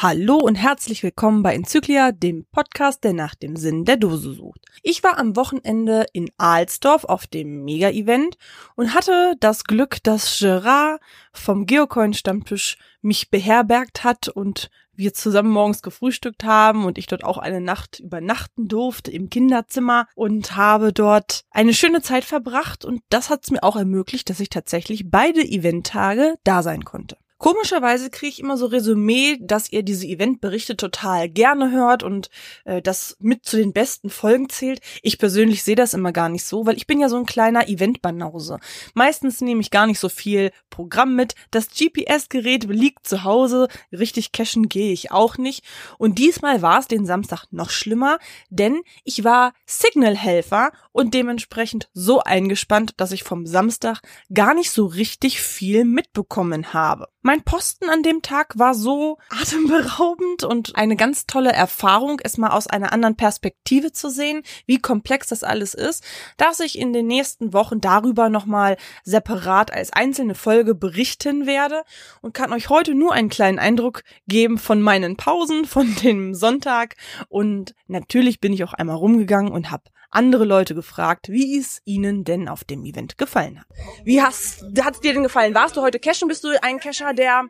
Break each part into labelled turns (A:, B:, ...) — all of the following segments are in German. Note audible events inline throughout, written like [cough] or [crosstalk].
A: Hallo und herzlich willkommen bei Enzyklia, dem Podcast, der nach dem Sinn der Dose sucht. Ich war am Wochenende in Alsdorf auf dem Mega-Event und hatte das Glück, dass Gerard vom Geocoin-Stammtisch mich beherbergt hat und wir zusammen morgens gefrühstückt haben und ich dort auch eine Nacht übernachten durfte im Kinderzimmer und habe dort eine schöne Zeit verbracht und das hat es mir auch ermöglicht, dass ich tatsächlich beide Eventtage da sein konnte. Komischerweise kriege ich immer so Resümee, dass ihr diese Eventberichte total gerne hört und äh, das mit zu den besten Folgen zählt. Ich persönlich sehe das immer gar nicht so, weil ich bin ja so ein kleiner Eventbanause. Meistens nehme ich gar nicht so viel Programm mit. Das GPS-Gerät liegt zu Hause. Richtig cashen gehe ich auch nicht. Und diesmal war es den Samstag noch schlimmer, denn ich war Signal-Helfer und dementsprechend so eingespannt, dass ich vom Samstag gar nicht so richtig viel mitbekommen habe. Mein Posten an dem Tag war so atemberaubend und eine ganz tolle Erfahrung, es mal aus einer anderen Perspektive zu sehen, wie komplex das alles ist, dass ich in den nächsten Wochen darüber nochmal separat als einzelne Folge berichten werde und kann euch heute nur einen kleinen Eindruck geben von meinen Pausen, von dem Sonntag. Und natürlich bin ich auch einmal rumgegangen und habe andere Leute gefragt, wie es ihnen denn auf dem Event gefallen hat. Wie hast, hat es dir denn gefallen? Warst du heute cashen? Bist du ein Casher, der,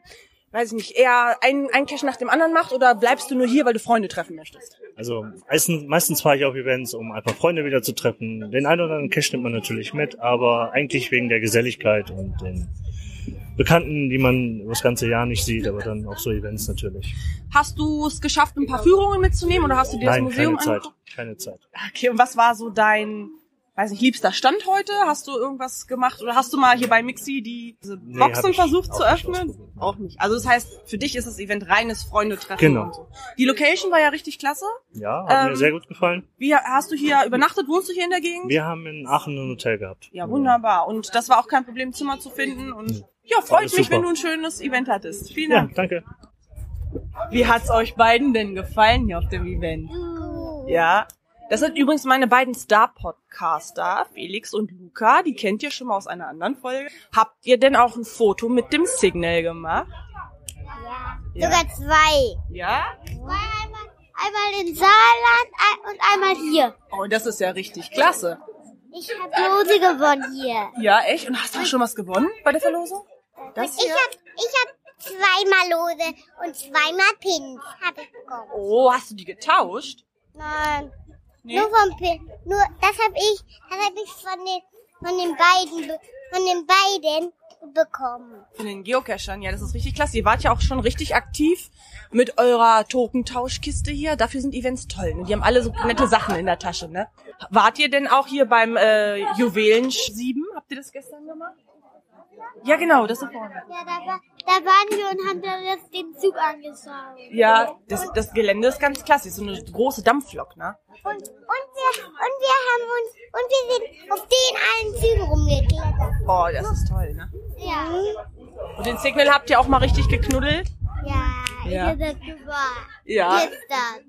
A: weiß ich nicht, eher ein, ein Cash nach dem anderen macht oder bleibst du nur hier, weil du Freunde treffen möchtest?
B: Also meistens, meistens fahre ich auf Events, um einfach Freunde wieder zu treffen. Den einen oder anderen Cash nimmt man natürlich mit, aber eigentlich wegen der Geselligkeit und den Bekannten, die man das ganze Jahr nicht sieht, aber dann auch so Events natürlich.
A: Hast du es geschafft, ein paar Führungen mitzunehmen oder hast du dir
B: Nein,
A: das Museum
B: keine Zeit.
A: angeguckt?
B: Keine Zeit.
A: Okay, und was war so dein, weiß nicht, liebster Stand heute? Hast du irgendwas gemacht oder hast du mal hier bei Mixi die diese
B: Nee,
A: Boxen
B: ich
A: versucht zu
B: nicht
A: öffnen?
B: ausprobiert.
A: Auch nicht. Also das heißt, für dich ist das Event reines Freunde-Treffen
B: Genau.
A: und so. Die Location war ja richtig klasse.
B: Ja, hat
A: Ähm,
B: mir sehr gut gefallen.
A: Wie hast du hier übernachtet? Wohnst du hier in der Gegend?
B: Wir haben in Aachen ein Hotel gehabt.
A: Ja, wunderbar. Und das war auch kein Problem, Zimmer zu finden. Und ja, freut
B: Alles
A: mich,
B: super.
A: wenn du ein schönes Event hattest. Vielen
B: Ja,
A: Dank.
B: danke.
A: Wie hat's euch beiden denn gefallen hier auf dem Event? Ja. Das sind übrigens meine beiden Star-Podcaster, Felix und Luca. Die kennt ihr schon mal aus einer anderen Folge. Habt ihr denn auch ein Foto mit dem Signal gemacht? Ja.
C: Sogar zwei.
A: Ja?
C: Einmal, einmal in Saarland und einmal hier.
A: Oh, das ist ja richtig klasse.
C: Ich habe Lose gewonnen hier.
A: Ja, echt? Und hast du auch schon was gewonnen bei der Verlosung? Das
C: Ich
A: hier?
C: habe ich hab zweimal Lose und zweimal Pins habe ich bekommen.
A: Oh, hast du die getauscht?
C: Nein,
A: Nee.
C: nur vom Pin. Nur das habe ich, das habe ich von den von den beiden be- von den beiden bekommen.
A: Von den Geocachern, ja, das ist richtig klasse. Ihr wart ja auch schon richtig aktiv mit eurer Tokentauschkiste hier. Dafür sind Events toll. Ne? Die haben alle so nette Sachen in der Tasche, ne? Wart ihr denn auch hier beim äh, Juwelen 7? Habt ihr das gestern gemacht? Ja, genau, das da vorne.
C: Ja, da, war, da waren wir und haben dann jetzt den Zug angeschaut.
A: Ja, das, das Gelände ist ganz klasse. So eine große Dampflok, ne?
C: Und, und, wir, und wir haben uns, und wir sind auf den allen Zügen rumgeklettert.
A: Oh, das ist toll, ne?
C: Ja.
A: Und den Signal habt ihr auch mal richtig geknuddelt?
C: Ja,
A: Ja.
C: ich hatte super.
A: Ja.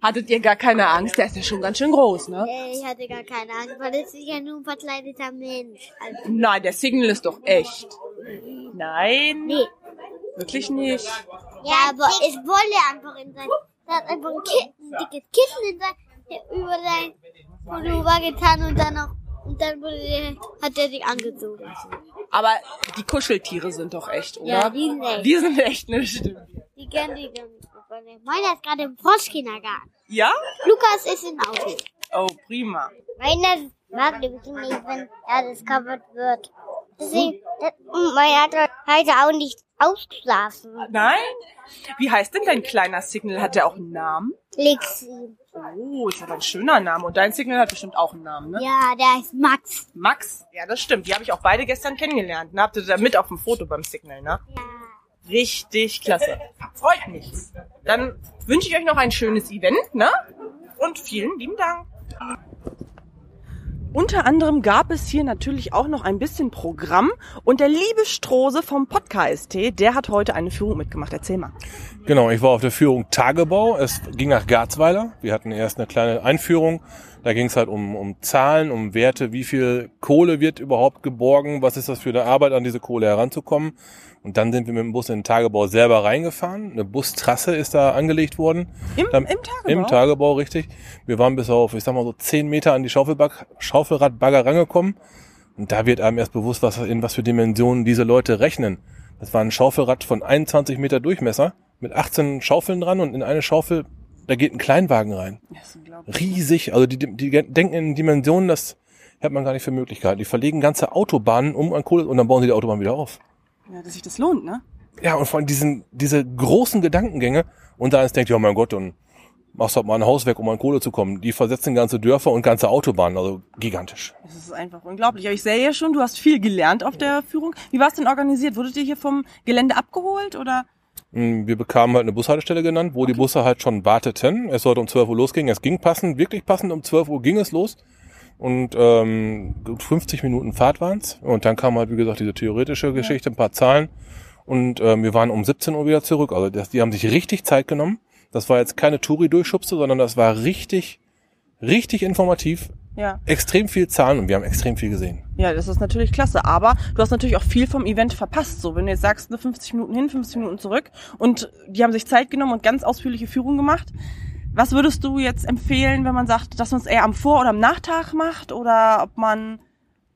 A: Hattet ihr gar keine Angst? Der ist ja schon ganz schön groß, ne?
C: Äh, Ich hatte gar keine Angst, weil das ist ja nur ein verkleideter Mensch. Also,
A: Nein, der Signal ist doch echt. Nein,
C: nee.
A: Wirklich nicht.
C: Ja, aber es wolle einfach in sein. Er hat einfach ein, Ki ein dickes Kissen in sein, über sein Pullover getan und dann noch, und dann wurde hat er sich angezogen.
A: Aber die Kuscheltiere sind doch echt, oder?
C: Ja, die sind echt.
A: Die sind echt, ne? Stimmt.
C: Die kennen die gar nicht. Meiner ist gerade im Froschkindergarten.
A: Ja?
C: Lukas ist in Auto.
A: Oh, prima.
C: Meiner mag nämlich nicht, wenn er discovered wird. Deswegen, das, und meiner hat heute auch nicht ausgeschlafen.
A: Nein? Wie heißt denn dein kleiner Signal? Hat der auch einen Namen?
C: Lixi.
A: Oh, ist aber ein schöner Name. Und dein Signal hat bestimmt auch einen Namen, ne?
C: Ja, der heißt Max.
A: Max? Ja, das stimmt. Die habe ich auch beide gestern kennengelernt. Ne? Habt ihr da mit auf dem Foto beim Signal, ne?
C: Ja.
A: Richtig klasse. Freut mich. Dann wünsche ich euch noch ein schönes Event, ne? Und vielen lieben Dank. Unter anderem gab es hier natürlich auch noch ein bisschen Programm und der liebe Strose vom Podcast, der hat heute eine Führung mitgemacht. Erzähl mal.
D: Genau, ich war auf der Führung Tagebau. Es ging nach Garzweiler. Wir hatten erst eine kleine Einführung. Da ging es halt um, um Zahlen, um Werte, wie viel Kohle wird überhaupt geborgen, was ist das für eine Arbeit, an diese Kohle heranzukommen. Und dann sind wir mit dem Bus in den Tagebau selber reingefahren. Eine Bustrasse ist da angelegt worden.
A: Im,
D: Dann-
A: im Tagebau?
D: Im Tagebau, richtig. Wir waren bis auf, ich sag mal so zehn Meter an die Schaufelbag Schaufelradbagger rangekommen. Und da wird einem erst bewusst, was, in was für Dimensionen diese Leute rechnen. Das war ein Schaufelrad von 21 Meter Durchmesser mit 18 Schaufeln dran und in eine Schaufel, da geht ein Kleinwagen rein.
A: Das ist unglaublich.
D: Riesig. Also die, die denken in Dimensionen, das hat man gar nicht für Möglichkeiten. Die verlegen ganze Autobahnen um an Kohle und dann bauen sie die Autobahn wieder auf.
A: Ja, dass sich das lohnt, ne?
D: Ja, und vor allem diesen, diese großen Gedankengänge und da ist denkt, ja mein Gott, und machst halt mal ein Haus weg, um an Kohle zu kommen. Die versetzen ganze Dörfer und ganze Autobahnen, also gigantisch.
A: Das ist einfach unglaublich. Aber ich sehe ja schon, du hast viel gelernt auf der Führung. Wie war es denn organisiert? Wurdet ihr hier vom Gelände abgeholt oder?
D: Mm, Wir bekamen halt eine Bushaltestelle genannt, wo die Busse halt schon warteten. Es sollte um 12 Uhr losgehen. Es ging passend, wirklich passend. Um 12 Uhr ging es los. Und ähm, gut 50 Minuten Fahrt waren's. Und dann kam halt, wie gesagt, diese theoretische Geschichte, ein paar Zahlen. Und ähm, wir waren um 17 Uhr wieder zurück. Also das, die haben sich richtig Zeit genommen. Das war jetzt keine Touri-Durchschubse, sondern das war richtig, richtig informativ.
A: Ja.
D: Extrem viel Zahlen und wir haben extrem viel gesehen.
A: Ja, das ist natürlich klasse. Aber du hast natürlich auch viel vom Event verpasst. So, wenn du jetzt sagst, nur 50 Minuten hin, 50 Minuten zurück und die haben sich Zeit genommen und ganz ausführliche Führung gemacht. Was würdest du jetzt empfehlen, wenn man sagt, dass man es eher am Vor- oder am Nachtag macht oder ob man,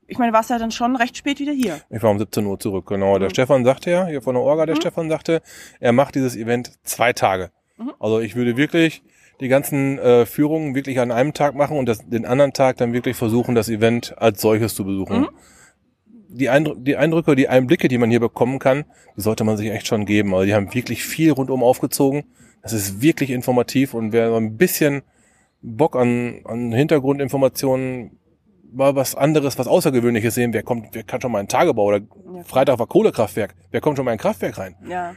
A: ich meine, du warst ja dann schon recht spät wieder hier.
D: Ich war um 17 Uhr zurück, genau. Der
A: Mhm.
D: Stefan sagte ja, hier von der Orga, der
A: Mhm.
D: Stefan sagte, er macht dieses Event zwei Tage.
A: Mhm.
D: Also ich würde wirklich die ganzen äh, Führungen wirklich an einem Tag machen und das, den anderen Tag dann wirklich versuchen, das Event als solches zu besuchen.
A: Mhm.
D: Die, Eindrü die Eindrücke, die Einblicke, die man hier bekommen kann, die sollte man sich echt schon geben. Also die haben wirklich viel rundum aufgezogen. Das ist wirklich informativ und wer so ein bisschen Bock an, an Hintergrundinformationen mal was anderes, was Außergewöhnliches sehen, wer kommt, wer kann schon mal in den Tagebau oder
A: Ja.
D: Freitag war Kohlekraftwerk, wer kommt schon mal in ein Kraftwerk rein?
A: Ja.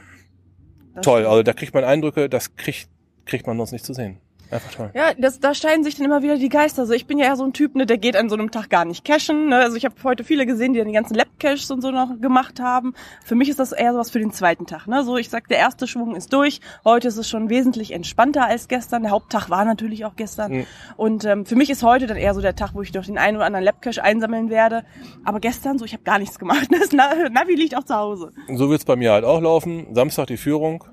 D: Toll,
A: stimmt.
D: also da kriegt man Eindrücke, das kriegt, kriegt man sonst nicht zu sehen. Einfach toll.
A: Ja, das, da scheiden sich dann immer wieder die Geister. Also ich bin ja eher so ein Typ, ne, der geht an so einem Tag gar nicht cashen. Ne? Also ich habe heute viele gesehen, die dann die ganzen Lab-Caches und so noch gemacht haben. Für mich ist das eher sowas für den zweiten Tag. Ne? So, ich sag, der erste Schwung ist durch. Heute ist es schon wesentlich entspannter als gestern. Der Haupttag war natürlich auch gestern.
D: Mhm.
A: Und ähm, für mich ist heute dann eher so der Tag, wo ich doch den einen oder anderen Lab-Cache einsammeln werde. Aber gestern so, ich habe gar nichts gemacht. [laughs] Das Na- Navi liegt auch zu Hause.
D: So wird's bei mir halt auch laufen. Samstag die Führung,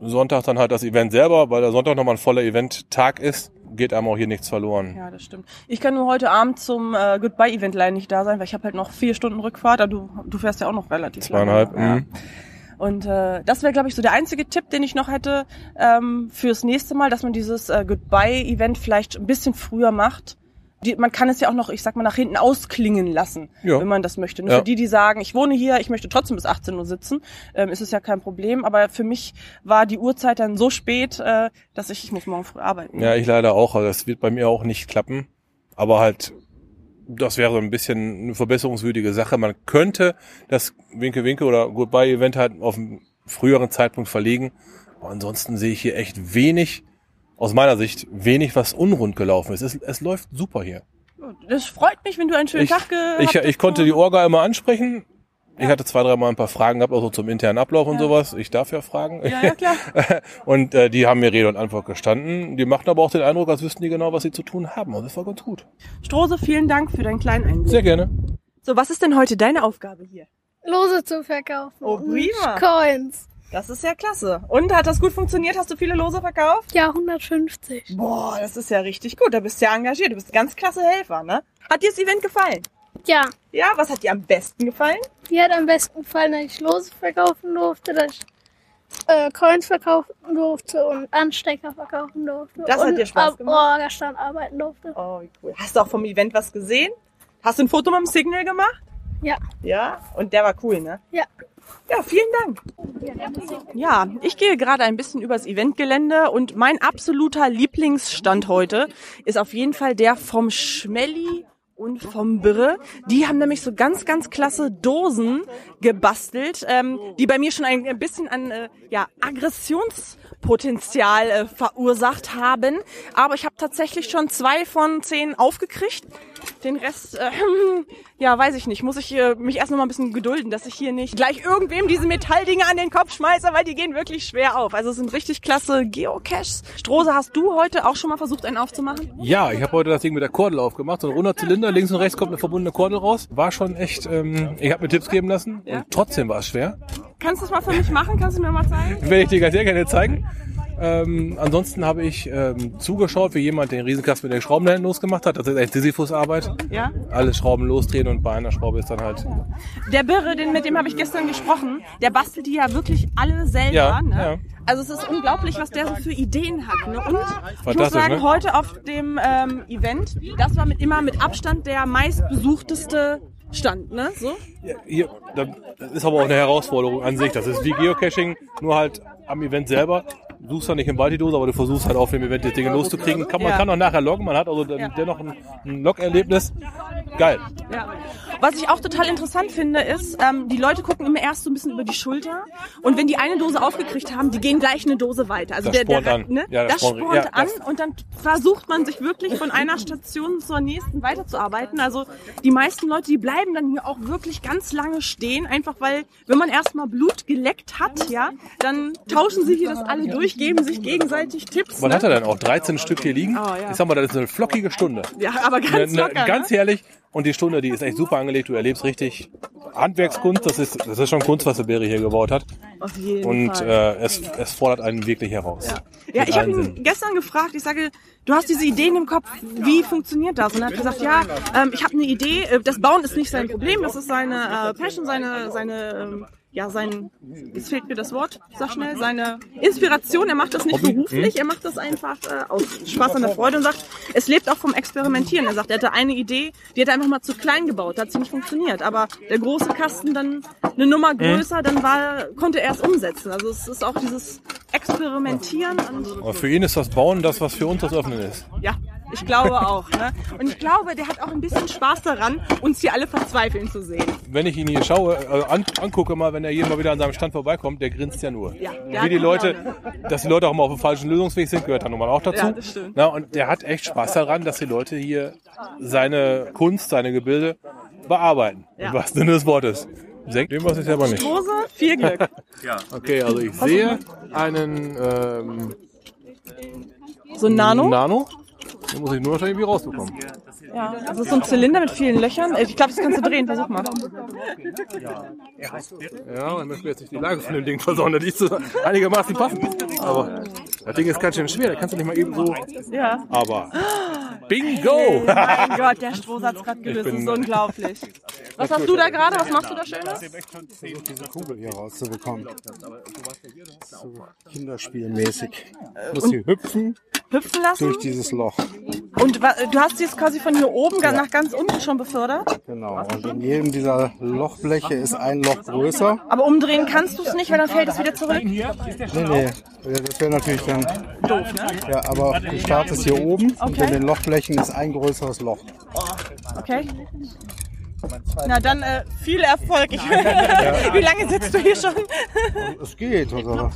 D: Sonntag dann halt das Event selber, weil der Sonntag nochmal ein voller Event-Tag ist, geht einem auch hier nichts verloren.
A: Ja, das stimmt. Ich kann nur heute Abend zum äh, Goodbye-Event leider nicht da sein, weil ich habe halt noch vier Stunden Rückfahrt. Aber du, du fährst ja auch noch relativ
D: Zweieinhalb,
A: lange. Ja.
D: mhm.
A: Und äh, das wäre, glaube ich, so der einzige Tipp, den ich noch hätte ähm, fürs nächste Mal, dass man dieses äh, Goodbye-Event vielleicht ein bisschen früher macht. Die, man kann es ja auch noch, ich sag mal, nach hinten ausklingen lassen,
D: Ja.
A: wenn man das möchte.
D: Ja.
A: für die, die sagen, ich wohne hier, ich möchte trotzdem bis 18 Uhr sitzen, ähm, ist es ja kein Problem. Aber für mich war die Uhrzeit dann so spät, äh, dass ich, ich muss morgen früh arbeiten.
D: Ja, ich leider auch. Also das wird bei mir auch nicht klappen. Aber halt, das wäre so ein bisschen eine verbesserungswürdige Sache. Man könnte das Winke Winke oder Goodbye Event halt auf einen früheren Zeitpunkt verlegen. Aber ansonsten sehe ich hier echt wenig, aus meiner Sicht, wenig, was unrund gelaufen ist. Es, es läuft super hier.
A: Das freut mich, wenn du einen schönen
D: Ich,
A: Tag gehabt
D: ich,
A: hast.
D: ich konnte die Orga immer ansprechen. Ich hatte zwei, dreimal ein paar Fragen gehabt, auch so zum internen Ablauf und
A: Ja.
D: sowas. Ich darf ja fragen.
A: Ja, ja, klar. [laughs]
D: Und äh, die haben mir Rede und Antwort gestanden. Die machten aber auch den Eindruck, als wüssten die genau, was sie zu tun haben. Und das war ganz gut.
A: Strose, vielen Dank für deinen kleinen Einblick.
D: Sehr gerne.
A: So, was ist denn heute deine Aufgabe hier?
E: Lose zu verkaufen.
A: Oh, prima.
E: Coins.
A: Das ist ja klasse. Und hat das gut funktioniert? Hast du viele Lose verkauft?
E: Ja, 150.
A: Boah, das ist ja richtig gut. Da bist du ja engagiert. Du bist ein ganz klasse Helfer, ne? Hat dir das Event gefallen?
E: Ja,
A: Ja, was hat dir am besten gefallen?
E: mir hat am besten gefallen, dass ich Lose verkaufen durfte, dass ich äh, Coins verkaufen durfte und Anstecker verkaufen durfte.
A: Das hat
E: und
A: dir Spaß gemacht?
E: Orgastand arbeiten durfte.
A: Oh, wie cool. Hast du auch vom Event was gesehen? Hast du ein Foto mit dem Signal gemacht?
E: Ja.
A: Ja? Und der war cool, ne?
E: Ja.
A: Ja, vielen Dank. Ja, ich gehe gerade ein bisschen übers Eventgelände und mein absoluter Lieblingsstand heute ist auf jeden Fall der vom Schmelly und vom Birre. Die haben nämlich so ganz, ganz klasse Dosen gebastelt, ähm, die bei mir schon ein, bisschen an äh, ja, Aggressionspotenzial äh, verursacht haben. Aber ich habe tatsächlich schon zwei von zehn aufgekriegt. Den Rest, äh, [laughs] ja, weiß ich nicht. Muss ich äh, mich erst noch mal ein bisschen gedulden, dass ich hier nicht gleich irgendwem diese Metalldinge an den Kopf schmeiße, weil die gehen wirklich schwer auf. Also es sind richtig klasse Geocaches. Strose, hast du heute auch schon mal versucht, einen aufzumachen?
D: Ja, ich habe heute das Ding mit der Kordel aufgemacht. So ein runder Zylinder, links und rechts kommt eine verbundene Kordel raus. War schon echt, ähm, ich habe mir Tipps geben lassen
A: Ja.
D: und trotzdem war es schwer.
A: Kannst du das mal für mich machen? Kannst du mir mal zeigen?
D: Werde ich dir ganz sehr gerne zeigen. Ähm, ansonsten habe ich ähm, zugeschaut, wie jemand den Riesenkasten mit den Schrauben da hinten losgemacht hat. Das ist echt Sisyphus-Arbeit.
A: Ja.
D: Alle Schrauben losdrehen und bei einer Schraube ist dann halt...
A: Der Birre, den, mit dem habe ich gestern gesprochen, der bastelt die ja wirklich alle selber.
D: Ja,
A: ne?
D: ja.
A: Also es ist unglaublich, was der so für Ideen hat. Ne? Und ich muss sagen,
D: ne?
A: heute auf dem ähm, Event, das war mit immer mit Abstand der meistbesuchteste Stand. Ne? So?
D: Hier, das ist aber auch eine Herausforderung an sich. Das ist wie Geocaching, nur halt am Event selber. Du suchst zwar nicht im Wald die Dose, aber du versuchst halt auf dem Event die Dinge loszukriegen. Kann, man
A: Ja.
D: kann auch nachher loggen, man hat also dann
A: Ja.
D: dennoch ein, ein Log-Erlebnis. Geil.
A: Ja. Was ich auch total interessant finde, ist, ähm, die Leute gucken immer erst so ein bisschen über die Schulter und wenn die eine Dose aufgekriegt haben, die gehen gleich eine Dose weiter. Also
D: Das
A: der, der,
D: spornt an.
A: Ne?
D: Ja, das
A: das
D: spornt-
A: spornt
D: ja,
A: an
D: das-
A: und dann versucht man sich wirklich von einer Station zur nächsten weiterzuarbeiten. Also die meisten Leute, die bleiben dann hier auch wirklich ganz lange stehen, einfach weil, wenn man erstmal Blut geleckt hat, ja, dann tauschen sie hier das alle durch, geben sich gegenseitig Tipps.
D: Was
A: ne?
D: hat er denn auch? 13 Stück hier liegen?
A: Oh, ja.
D: Ich sag mal, das ist eine flockige Stunde.
A: Ja, aber ganz
D: eine-
A: locker.
D: ganz
A: ne?
D: herrlich. Und die Stunde, die ist echt super angelegt. Du erlebst richtig Handwerkskunst. Das ist, das ist schon Kunst, was der Berry hier gebaut hat.
A: Auf jeden
D: Und
A: Fall.
D: äh, es, es fordert einen wirklich heraus.
A: Ja,
D: Mit
A: ich habe ihn gestern gefragt, ich sage, du hast diese Ideen im Kopf, wie funktioniert das? Und er hat gesagt, ja, ähm, ich habe eine Idee, äh, das Bauen ist nicht sein Problem, das ist seine äh, Passion, seine, seine, ähm, ja, sein, jetzt fehlt mir das Wort, sag schnell, seine Inspiration, er macht das nicht beruflich, er macht das einfach äh, aus Spaß an der Freude und sagt, es lebt auch vom Experimentieren. Er sagt, er hatte eine Idee, die hat er einfach mal zu klein gebaut, da hat sie nicht funktioniert, aber der große Kasten dann eine Nummer größer, dann war, konnte er es umsetzen. Also es ist auch dieses Experimentieren und
D: Aber für ihn ist das Bauen das, was für uns das Öffnen ist.
A: ja, ich glaube auch. Ne? Und ich glaube, der hat auch ein bisschen Spaß daran, uns hier alle verzweifeln zu sehen.
D: Wenn ich ihn hier schaue, äh, an, angucke mal, wenn er hier mal wieder an seinem Stand vorbeikommt, der grinst ja nur.
A: Ja, der
D: Wie die Leute,
A: Laune.
D: dass die Leute auch mal auf dem falschen Lösungsweg sind, gehört dann nun mal auch dazu.
A: Ja, das stimmt.
D: Na, und der hat echt Spaß daran, dass die Leute hier seine Kunst, seine Gebilde bearbeiten.
A: Ja.
D: Im wahrsten Sinne des Wortes. Senkt dem was ich selber nicht.
A: Rose, viel Glück. [laughs]
D: Okay, also ich sehe einen ähm,
A: So ein Nano.
D: Nano. Den muss ich nur noch irgendwie rausbekommen.
A: Ja, das ist so ein Zylinder mit vielen Löchern. Ich glaube, das kannst du drehen. Versuch mal.
D: Ja, und möchte jetzt nicht die Lage von dem Ding versauen, die ist so einigermaßen passend. Aber das Ding ist ganz schön schwer, da kannst du nicht mal eben so.
A: Ja.
D: Aber Bingo!
A: Mein Gott, der Stroh hat's gerade gelöst. Das ist unglaublich. Was hast du da gerade? Was machst du da Schönes?
F: diese Kugel hier rauszubekommen. So kinderspielmäßig. Muss sie hüpfen
A: Hüpfen lassen?
F: durch dieses Loch.
A: Und du hast sie jetzt quasi von hier oben ga- nach ganz unten schon befördert.
F: Genau. Und in jedem dieser Lochbleche ist ein Loch größer.
A: Aber umdrehen kannst du es nicht, weil dann fällt es wieder zurück.
F: Nee, nee. Das wäre natürlich dann.
A: Doof, ne?
F: Ja, aber du startest hier oben und
A: Okay.
F: in den Lochblechen ist ein größeres Loch.
A: Okay. Na dann äh, viel Erfolg. Ich, [laughs] Wie lange sitzt du hier schon? [laughs]
F: Es geht, also.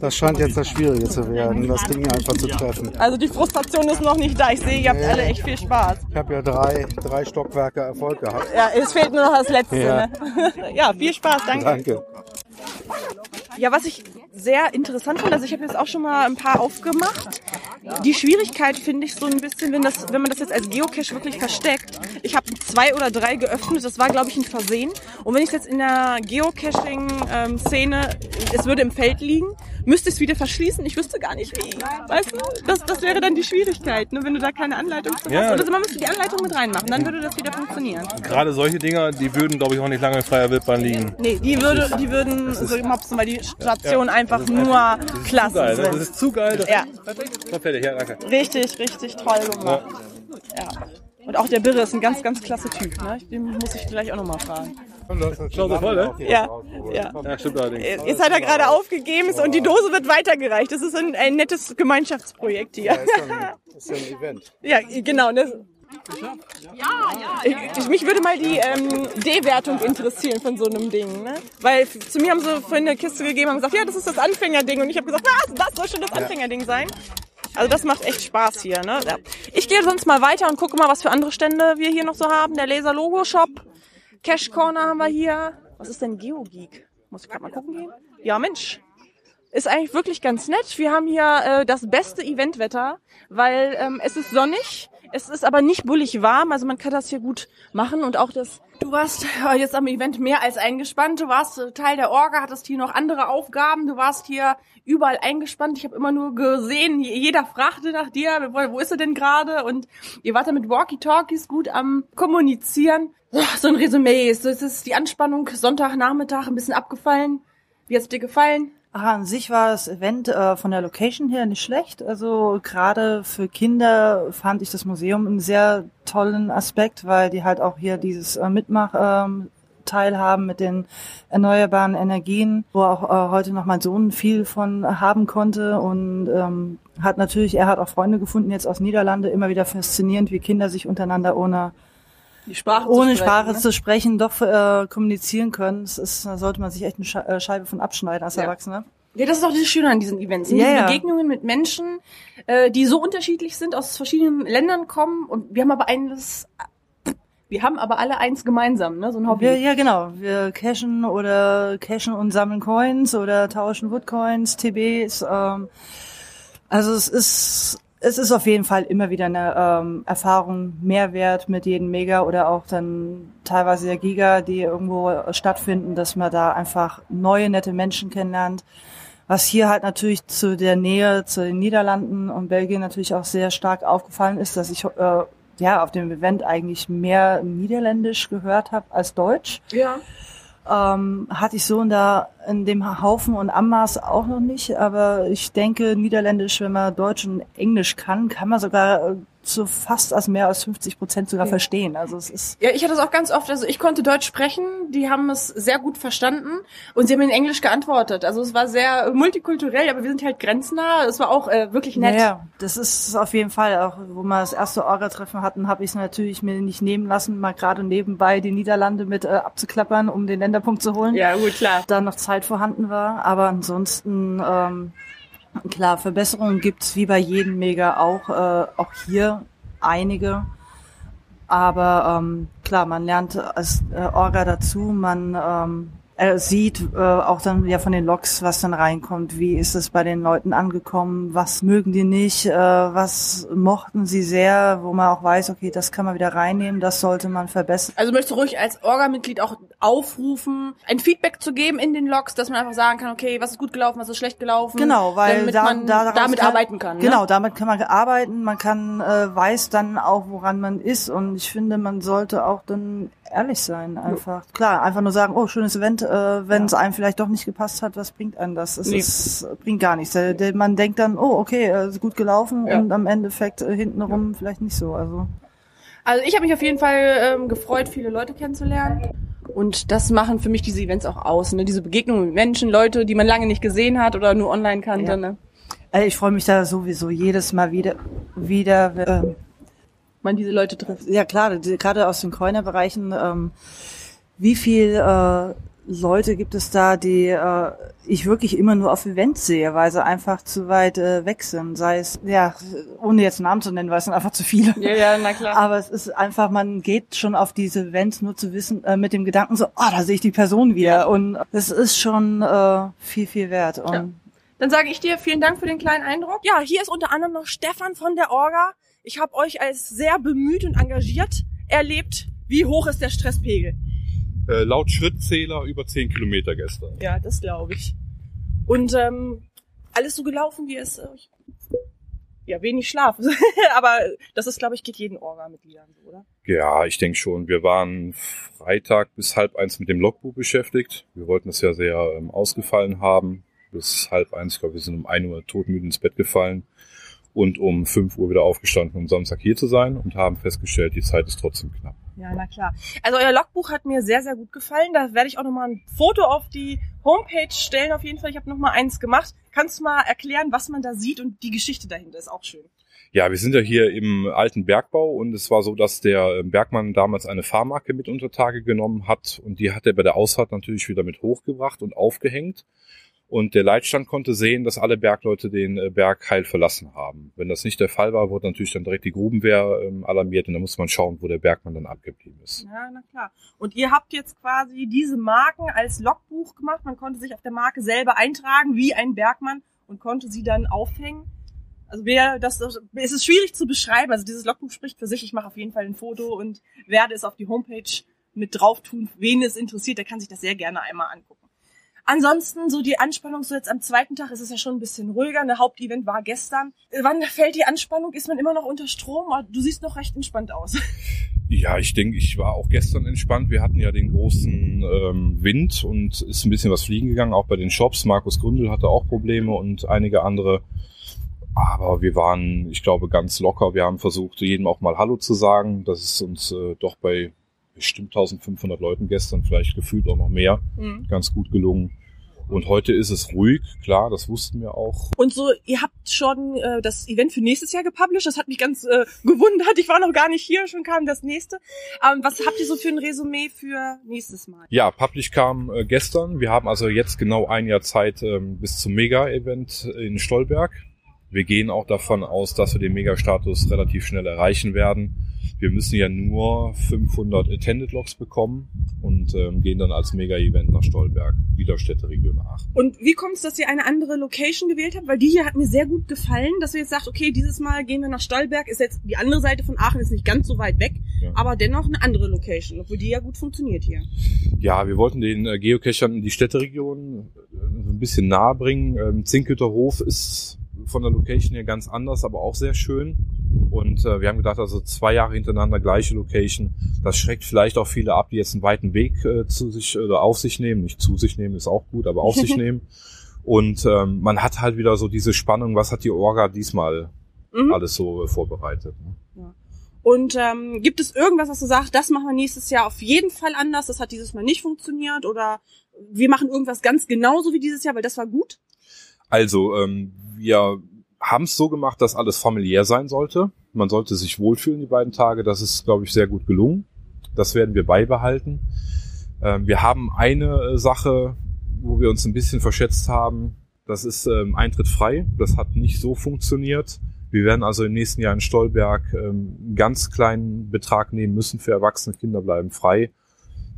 F: Das scheint jetzt das Schwierige zu werden, das Ding einfach zu treffen.
A: Also die Frustration ist noch nicht da. Ich sehe, ihr habt alle echt viel Spaß.
F: Ich habe ja drei, drei Stockwerke Erfolg gehabt.
A: Ja, es fehlt nur noch das Letzte.
F: Ja.
A: Ne? [laughs] ja, viel Spaß, danke.
F: Danke.
A: Ja, was ich sehr interessant finde, also ich habe jetzt auch schon mal ein paar aufgemacht. Die Schwierigkeit finde ich so ein bisschen, wenn, das, wenn man das jetzt als Geocache wirklich versteckt. Ich habe zwei oder drei geöffnet, das war glaube ich ein Versehen. Und wenn ich jetzt in der Geocaching-Szene, es würde im Feld liegen, müsste ich es wieder verschließen. Ich wüsste gar nicht wie. Weißt du? Das, das wäre dann die Schwierigkeit, ne? wenn du da keine Anleitung zu
D: Ja.
A: hast. Oder man müsste die Anleitung mit reinmachen, dann würde das wieder funktionieren.
D: Gerade solche Dinger, die würden, glaube ich, auch nicht lange in freier Wildbahn liegen.
A: Nee, die, würde, die würden so mopsen, weil die Stationen einfach nur klasse
D: Geil, ne? das
A: sind.
D: ist zu geil. Das
A: Ja.
D: War fertig, ja, danke.
A: Richtig, richtig toll gemacht. Ja. Und auch der Birre ist ein ganz, ganz klasse Typ. Ne? Den muss ich gleich auch nochmal fragen.
D: Schau so voll, ne?
A: Ja, ja.
D: Ja, stimmt allerdings.
A: Jetzt hat er gerade aufgegeben und die Dose wird weitergereicht. Das ist ein, ein nettes Gemeinschaftsprojekt hier.
F: Das ist ja ein, ist ja ein Event.
A: Ja, genau. Das, Ich, ich, mich würde mal die ähm, D-Wertung interessieren von so einem Ding, ne? Weil zu mir haben sie vorhin eine Kiste gegeben und gesagt, ja, das ist das Anfängerding. Und ich habe gesagt, was? Das soll schon das Anfängerding sein? Also das macht echt Spaß hier, ne? Ja. Ich gehe sonst mal weiter und gucke mal, was für andere Stände wir hier noch so haben. Der Laser Logo Shop, Cash Corner haben wir hier. Was ist denn GeoGeek? Muss ich gerade mal gucken gehen? Ja, Mensch. Ist eigentlich wirklich ganz nett. Wir haben hier äh, das beste Eventwetter, weil ähm, es ist sonnig, es ist aber nicht bullig warm, also man kann das hier gut machen und auch das. Du warst jetzt am Event mehr als eingespannt. Du warst äh, Teil der Orga, hattest hier noch andere Aufgaben. Du warst hier überall eingespannt. Ich habe immer nur gesehen, je- jeder fragte nach dir, wo, ist er denn gerade? Und ihr wart da mit Walkie-Talkies gut am Kommunizieren. So, ein Resümee. Es es ist die Anspannung Sonntagnachmittag ein bisschen abgefallen. Wie hat's dir gefallen?
G: Ach, an sich war das Event äh, von der Location her nicht schlecht. Also gerade für Kinder fand ich das Museum einen sehr tollen Aspekt, weil die halt auch hier dieses äh, Mitmach ähm, teilhaben mit den erneuerbaren Energien, wo auch äh, heute noch mein Sohn viel von haben konnte und ähm, hat natürlich, er hat auch Freunde gefunden jetzt aus Niederlande, immer wieder faszinierend, wie Kinder sich untereinander ohne
A: Sprache
G: ohne
A: sprechen,
G: Sprache
A: ne?
G: zu sprechen doch äh, kommunizieren können. Das ist, da sollte man sich echt eine Sche äh, Scheibe von abschneiden als
A: Ja.
G: Erwachsener.
A: Ja, das ist auch das Schöne an diesen Events.
G: Ja,
A: Diese. Begegnungen mit Menschen, äh, die so unterschiedlich sind, aus verschiedenen Ländern kommen und wir haben aber eines, wir haben aber alle eins gemeinsam, ne? So ein Hobby.
G: Wir, ja, genau. Wir cashen oder cashen und sammeln Coins oder tauschen Woodcoins, TBs. Ähm, also es ist es ist auf jeden Fall immer wieder eine ähm, Erfahrung Mehrwert mit jedem Mega oder auch dann teilweise der Giga, die irgendwo stattfinden, dass man da einfach neue nette Menschen kennenlernt. Was hier halt natürlich zu der Nähe zu den Niederlanden und Belgien natürlich auch sehr stark aufgefallen ist, dass ich äh, ja auf dem Event eigentlich mehr Niederländisch gehört habe als Deutsch.
A: Ja.
G: Ähm, hatte ich so in, der, in dem Haufen und Ammaß auch noch nicht, aber ich denke, Niederländisch, wenn man Deutsch und Englisch kann, kann man sogar so fast als mehr als 50 Prozent sogar
A: Ja.
G: verstehen. Also es ist
A: Ja, ich hatte es auch ganz oft, also ich konnte Deutsch sprechen, die haben es sehr gut verstanden und sie haben in Englisch geantwortet. Also es war sehr multikulturell, aber wir sind halt grenznah. Es war auch äh, wirklich nett.
G: Naja, das ist auf jeden Fall auch, wo wir das erste Orga-Treffen hatten, habe ich es natürlich mir nicht nehmen lassen, mal gerade nebenbei die Niederlande mit äh, abzuklappern, um den Länderpunkt zu holen.
A: Ja, gut, klar.
G: da noch Zeit vorhanden war. Aber ansonsten, ähm, klar, Verbesserungen gibt's wie bei jedem Mega auch, äh, auch hier einige. Aber ähm, klar, man lernt als äh, Orga dazu, man ähm, er sieht äh, auch dann ja von den Logs, was dann reinkommt. Wie ist es bei den Leuten angekommen? Was mögen die nicht? Äh, was mochten sie sehr? Wo man auch weiß, okay, das kann man wieder reinnehmen, das sollte man verbessern.
A: Also möchtest du ruhig als Orga-Mitglied auch aufrufen, ein Feedback zu geben in den Logs, dass man einfach sagen kann, okay, was ist gut gelaufen, was ist schlecht gelaufen.
G: Genau, weil
A: damit
G: da,
A: man
G: da,
A: damit
G: kann,
A: arbeiten kann. Ne?
G: Genau, damit kann man arbeiten. Man kann äh, weiß dann auch, woran man ist. Und ich finde, man sollte auch dann ehrlich sein, einfach. Klar, einfach nur sagen, oh, schönes Event, äh, wenn es einem vielleicht doch nicht gepasst hat, was bringt einem das? Es
A: Nee.
G: ist, bringt gar nichts. Der, der, man denkt dann, oh, okay, äh, ist gut gelaufen
A: Ja.
G: und am Endeffekt äh, hintenrum vielleicht nicht so. Also
A: Also ich habe mich auf jeden Fall ähm, gefreut, viele Leute kennenzulernen. Und das machen für mich diese Events auch aus, ne? Diese Begegnungen mit Menschen, Leute, die man lange nicht gesehen hat oder nur online kannte.
G: Ja.
A: Ne?
G: äh, ich freue mich da sowieso jedes Mal wieder, wieder ähm,
A: Man diese Leute trifft.
G: Ja klar, die- gerade aus den Coiner-Bereichen, ähm, wie viel äh, Leute gibt es da, die äh, ich wirklich immer nur auf Events sehe, weil sie einfach zu weit äh, weg sind. Sei es, ja, ohne jetzt Namen zu nennen, weil es sind einfach zu viele.
A: Ja, ja, na klar.
G: Aber es ist einfach, man geht schon auf diese Events nur zu wissen, äh, mit dem Gedanken so, ah, da sehe ich die Person wieder. Und das ist schon äh, viel, viel wert. Und
A: Ja. Dann sage ich dir vielen Dank für den kleinen Eindruck. Ja, hier ist unter anderem noch Stefan von der Orga. Ich habe euch als sehr bemüht und engagiert erlebt. Wie hoch ist der Stresspegel?
H: Äh, laut Schrittzähler über 10 Kilometer gestern.
A: Ja, das glaube ich. Und ähm, alles so gelaufen, wie es euch. Ja, wenig Schlaf. [laughs] Aber das ist, glaube ich, geht jeden Orga-Mitgliedern so, oder?
H: Ja, ich denke schon. Wir waren Freitag bis halb eins mit dem Logbuch beschäftigt. Wir wollten es ja sehr ähm, ausgefallen haben. Bis halb eins, ich glaube, wir sind um ein Uhr todmüde ins Bett gefallen und um fünf Uhr wieder aufgestanden, um Samstag hier zu sein und haben festgestellt, die Zeit ist trotzdem knapp.
A: Ja, na klar. Also euer Logbuch hat mir sehr, sehr gut gefallen. Da werde ich auch nochmal ein Foto auf die Homepage stellen. Auf jeden Fall, ich habe nochmal eins gemacht. Kannst du mal erklären, was man da sieht und die Geschichte dahinter ist auch schön.
H: Ja, wir sind ja hier im alten Bergbau und es war so, dass der Bergmann damals eine Fahrmarke mit unter Tage genommen hat und die hat er bei der Ausfahrt natürlich wieder mit hochgebracht und aufgehängt. Und der Leitstand konnte sehen, dass alle Bergleute den äh, Berg heil verlassen haben. Wenn das nicht der Fall war, wurde natürlich dann direkt die Grubenwehr ähm, alarmiert und da muss man schauen, wo der Bergmann dann abgeblieben ist.
A: Ja, na klar. Und ihr habt jetzt quasi diese Marken als Logbuch gemacht. Man konnte sich auf der Marke selber eintragen, wie ein Bergmann und konnte sie dann aufhängen. Also wer das, es ist schwierig zu beschreiben. Also dieses Logbuch spricht für sich. Ich mache auf jeden Fall ein Foto und werde es auf die Homepage mit drauf tun. Wen es interessiert, der kann sich das sehr gerne einmal angucken. Ansonsten so die Anspannung, so jetzt am zweiten Tag ist es ja schon ein bisschen ruhiger. Eine Hauptevent war gestern. Wann fällt die Anspannung? Ist man immer noch unter Strom? Du siehst noch recht entspannt aus.
H: Ja, ich denke, ich war auch gestern entspannt. Wir hatten ja den großen ähm, Wind und ist ein bisschen was fliegen gegangen, auch bei den Shops. Markus Gründel hatte auch Probleme und einige andere. Aber wir waren, ich glaube, ganz locker. Wir haben versucht, jedem auch mal Hallo zu sagen. Das ist uns äh, doch bei bestimmt 1500 Leuten gestern, vielleicht gefühlt auch noch mehr, mhm. ganz gut gelungen. Und heute ist es ruhig, klar, das wussten wir auch.
A: Und so, ihr habt schon äh, das Event für nächstes Jahr gepublished, das hat mich ganz äh, gewundert. Ich war noch gar nicht hier, schon kam das nächste. Ähm, was habt ihr so für ein Resümee für nächstes Mal?
H: Ja, Publish kam äh, gestern. Wir haben also jetzt genau ein Jahr Zeit ähm, bis zum Mega-Event in Stolberg. Wir gehen auch davon aus, dass wir den Mega-Status relativ schnell erreichen werden wir müssen ja nur 500 Attended Logs bekommen und ähm, gehen dann als Mega-Event nach Stolberg, Widerstätte Region Aachen.
A: Und wie kommt es, dass ihr eine andere Location gewählt habt? Weil die hier hat mir sehr gut gefallen, dass ihr jetzt sagt, okay, dieses Mal gehen wir nach Stolberg, ist jetzt die andere Seite von Aachen, ist nicht ganz so weit weg, ja. aber dennoch eine andere Location, obwohl die ja gut funktioniert hier.
H: Ja, wir wollten den äh, Geocachern die Städteregion äh, so ein bisschen nahe bringen. Ähm, Zinkhütterhof ist von der Location her ganz anders, aber auch sehr schön. Und äh, wir haben gedacht, also zwei Jahre hintereinander gleiche Location, das schreckt vielleicht auch viele ab, die jetzt einen weiten Weg äh, zu sich oder auf sich nehmen. Nicht zu sich nehmen ist auch gut, aber auf sich [laughs] nehmen. Und ähm, man hat halt wieder so diese Spannung, was hat die Orga diesmal mhm. alles so äh, vorbereitet. Ne?
A: Ja. Und ähm, gibt es irgendwas, was du sagst, das machen wir nächstes Jahr auf jeden Fall anders, das hat dieses Mal nicht funktioniert oder wir machen irgendwas ganz genauso wie dieses Jahr, weil das war gut?
H: Also, ähm, wir haben es so gemacht, dass alles familiär sein sollte. Man sollte sich wohlfühlen die beiden Tage. Das ist, glaube ich, sehr gut gelungen. Das werden wir beibehalten. Ähm, wir haben eine äh, Sache, wo wir uns ein bisschen verschätzt haben. Das ist ähm, Eintritt frei. Das hat nicht so funktioniert. Wir werden also im nächsten Jahr in Stolberg ähm, einen ganz kleinen Betrag nehmen müssen für erwachsene Kinder bleiben frei.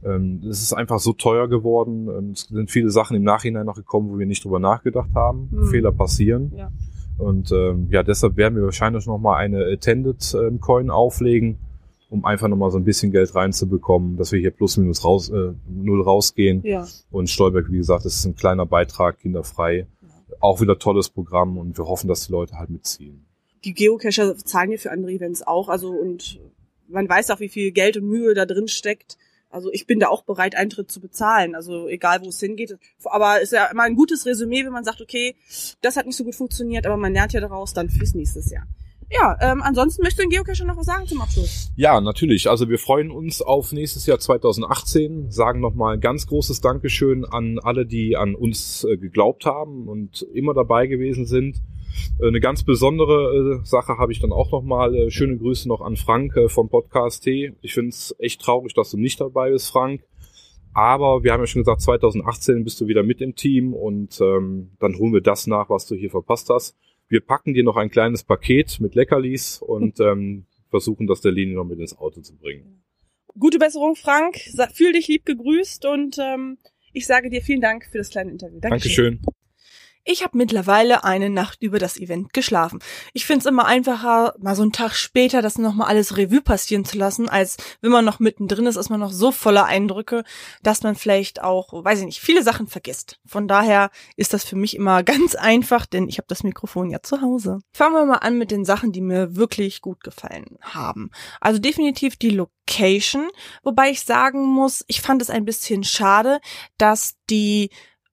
H: Ähm, es ist einfach so teuer geworden. Ähm, es sind viele Sachen im Nachhinein noch gekommen, wo wir nicht drüber nachgedacht haben. Mhm. Fehler passieren. Ja. Und ähm, ja, deshalb werden wir wahrscheinlich nochmal eine Attended ähm, Coin auflegen, um einfach nochmal so ein bisschen Geld reinzubekommen, dass wir hier plus minus raus, äh, null rausgehen. Ja. Und Stolberg, wie gesagt, das ist ein kleiner Beitrag, kinderfrei. Ja. Auch wieder tolles Programm und wir hoffen, dass die Leute halt mitziehen.
A: Die Geocacher zahlen ja für andere Events auch, also und man weiß auch, wie viel Geld und Mühe da drin steckt. Also ich bin da auch bereit, Eintritt zu bezahlen. Also egal, wo es hingeht. Aber es ist ja immer ein gutes Resümee, wenn man sagt, okay, das hat nicht so gut funktioniert, aber man lernt ja daraus dann fürs nächste Jahr. Ja, ähm, ansonsten möchte ein Geocacher noch was sagen zum Abschluss.
H: Ja, natürlich. Also wir freuen uns auf nächstes Jahr 2018. Sagen nochmal ganz großes Dankeschön an alle, die an uns äh, geglaubt haben und immer dabei gewesen sind. Äh, eine ganz besondere äh, Sache habe ich dann auch nochmal. Äh, schöne Grüße noch an Frank vom Podcast T. Ich finde es echt traurig, dass du nicht dabei bist, Frank. Aber wir haben ja schon gesagt, 2018 bist du wieder mit im Team und ähm, dann holen wir das nach, was du hier verpasst hast. Wir packen dir noch ein kleines Paket mit Leckerlis und [laughs] ähm, versuchen das der Linie noch mit ins Auto zu bringen.
A: Gute Besserung, Frank. Fühl dich lieb gegrüßt und ähm, ich sage dir vielen Dank für das kleine Interview.
H: Dankeschön. Dankeschön.
A: Ich habe mittlerweile eine Nacht über das Event geschlafen. Ich find's immer einfacher, mal so einen Tag später das nochmal alles Revue passieren zu lassen, als wenn man noch mittendrin ist, ist man noch so voller Eindrücke, dass man vielleicht auch, weiß ich nicht, viele Sachen vergisst. Von daher ist das für mich immer [laughs] ganz einfach, denn ich habe das Mikrofon ja zu Hause. Fangen wir mal an mit den Sachen, die mir wirklich gut gefallen haben. Also definitiv die Location, wobei ich sagen muss, ich fand es ein bisschen schade, dass die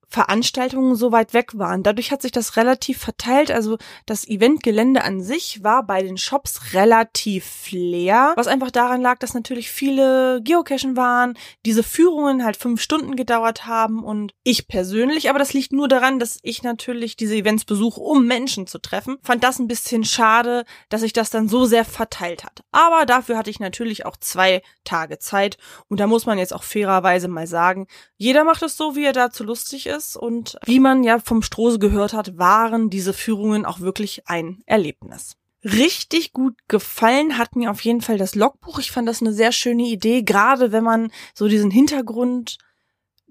A: Veranstaltungen so weit weg waren. Dadurch hat sich das relativ verteilt. Also das Eventgelände an sich war bei den Shops relativ leer, was einfach daran lag, dass natürlich viele Geocachen waren, diese Führungen halt fünf Stunden gedauert haben und ich persönlich, aber das liegt nur daran, dass ich natürlich diese Events besuche, um Menschen zu treffen, fand das ein bisschen schade, dass sich das dann so sehr verteilt hat. Aber dafür hatte ich natürlich auch zwei Tage Zeit und da muss man jetzt auch fairerweise mal sagen, jeder macht es so, wie er dazu lustig ist ist. Und wie man ja vom Strose gehört hat, waren diese Führungen auch wirklich ein Erlebnis. Richtig gut gefallen hat mir auf jeden Fall das Logbuch. Ich fand das eine sehr schöne Idee, gerade wenn man so diesen Hintergrund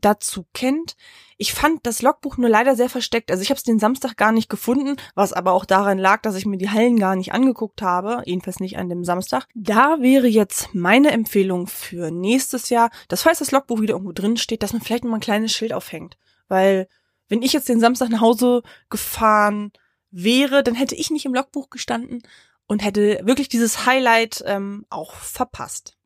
A: dazu kennt. Ich fand das Logbuch nur leider sehr versteckt. Also ich habe es den Samstag gar nicht gefunden, was aber auch daran lag, dass ich mir die Hallen gar nicht angeguckt habe, jedenfalls nicht an dem Samstag. Da wäre jetzt meine Empfehlung für nächstes Jahr, dass falls das Logbuch wieder irgendwo drin steht, dass man vielleicht mal ein kleines Schild aufhängt. Weil wenn ich jetzt den Samstag nach Hause gefahren wäre, dann hätte ich nicht im Logbuch gestanden und hätte wirklich dieses Highlight ähm, auch verpasst.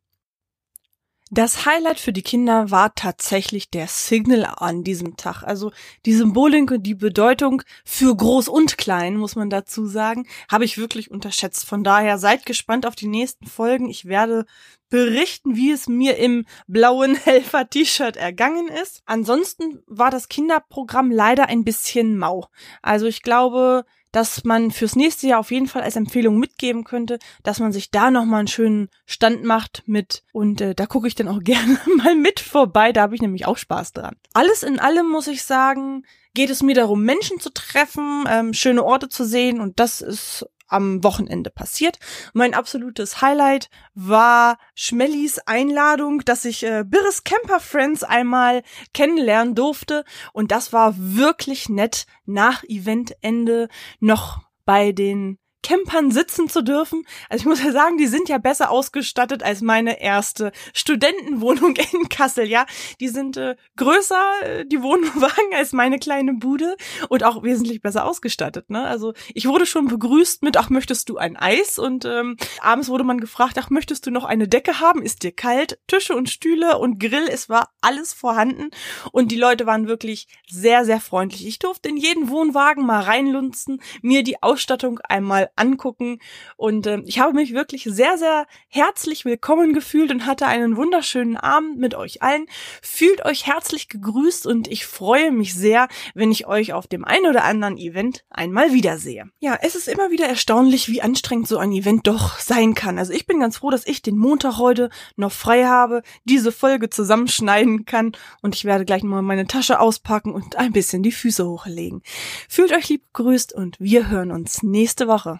A: Das Highlight für die Kinder war tatsächlich der Signal an diesem Tag. Also die Symbolik und die Bedeutung für groß und klein, muss man dazu sagen, habe ich wirklich unterschätzt. Von daher seid gespannt auf die nächsten Folgen. Ich werde berichten, wie es mir im blauen [laughs] Helfer-T-Shirt ergangen ist. Ansonsten war das Kinderprogramm leider ein bisschen mau. Also ich glaube, dass man fürs nächste Jahr auf jeden Fall als Empfehlung mitgeben könnte, dass man sich da nochmal einen schönen Stand macht mit. Und äh, da gucke ich dann auch [laughs] gerne mal mit vorbei, da habe ich nämlich auch Spaß dran. Alles in allem muss ich sagen, geht es mir darum, Menschen zu treffen, ähm, schöne Orte zu sehen. Und das ist am Wochenende passiert. Mein absolutes Highlight war Schmellis Einladung, dass ich äh, Birres Camper Friends einmal kennenlernen durfte. Und das war wirklich nett, nach Eventende noch bei den Campern sitzen zu dürfen. Also ich muss ja sagen, die sind ja besser ausgestattet als meine erste Studentenwohnung [laughs] in Kassel, ja. Die sind äh, größer, äh, die Wohnwagen, [laughs] als meine kleine Bude und auch wesentlich besser ausgestattet, ne? Also ich wurde schon begrüßt mit, ach, möchtest du ein Eis? Und ähm, abends wurde man gefragt, ach, möchtest du noch eine Decke haben? Ist dir kalt? Tische und Stühle und Grill, es war alles vorhanden und die Leute waren wirklich sehr, sehr freundlich. Ich durfte in jeden Wohnwagen mal reinlunzen, mir die Ausstattung einmal angucken. Und äh, ich habe mich wirklich sehr, sehr herzlich willkommen gefühlt und hatte einen wunderschönen Abend mit euch allen. Fühlt euch herzlich gegrüßt und ich freue mich sehr, wenn ich euch auf dem einen oder anderen Event einmal wiedersehe. Ja, es ist immer wieder erstaunlich, wie anstrengend so ein Event doch sein kann. Also ich bin ganz froh, dass ich den Montag heute noch frei habe, diese Folge zusammenschneiden kann und ich werde gleich mal meine Tasche auspacken und ein bisschen die Füße hochlegen. Fühlt euch lieb gegrüßt und wir hören uns nächste Woche.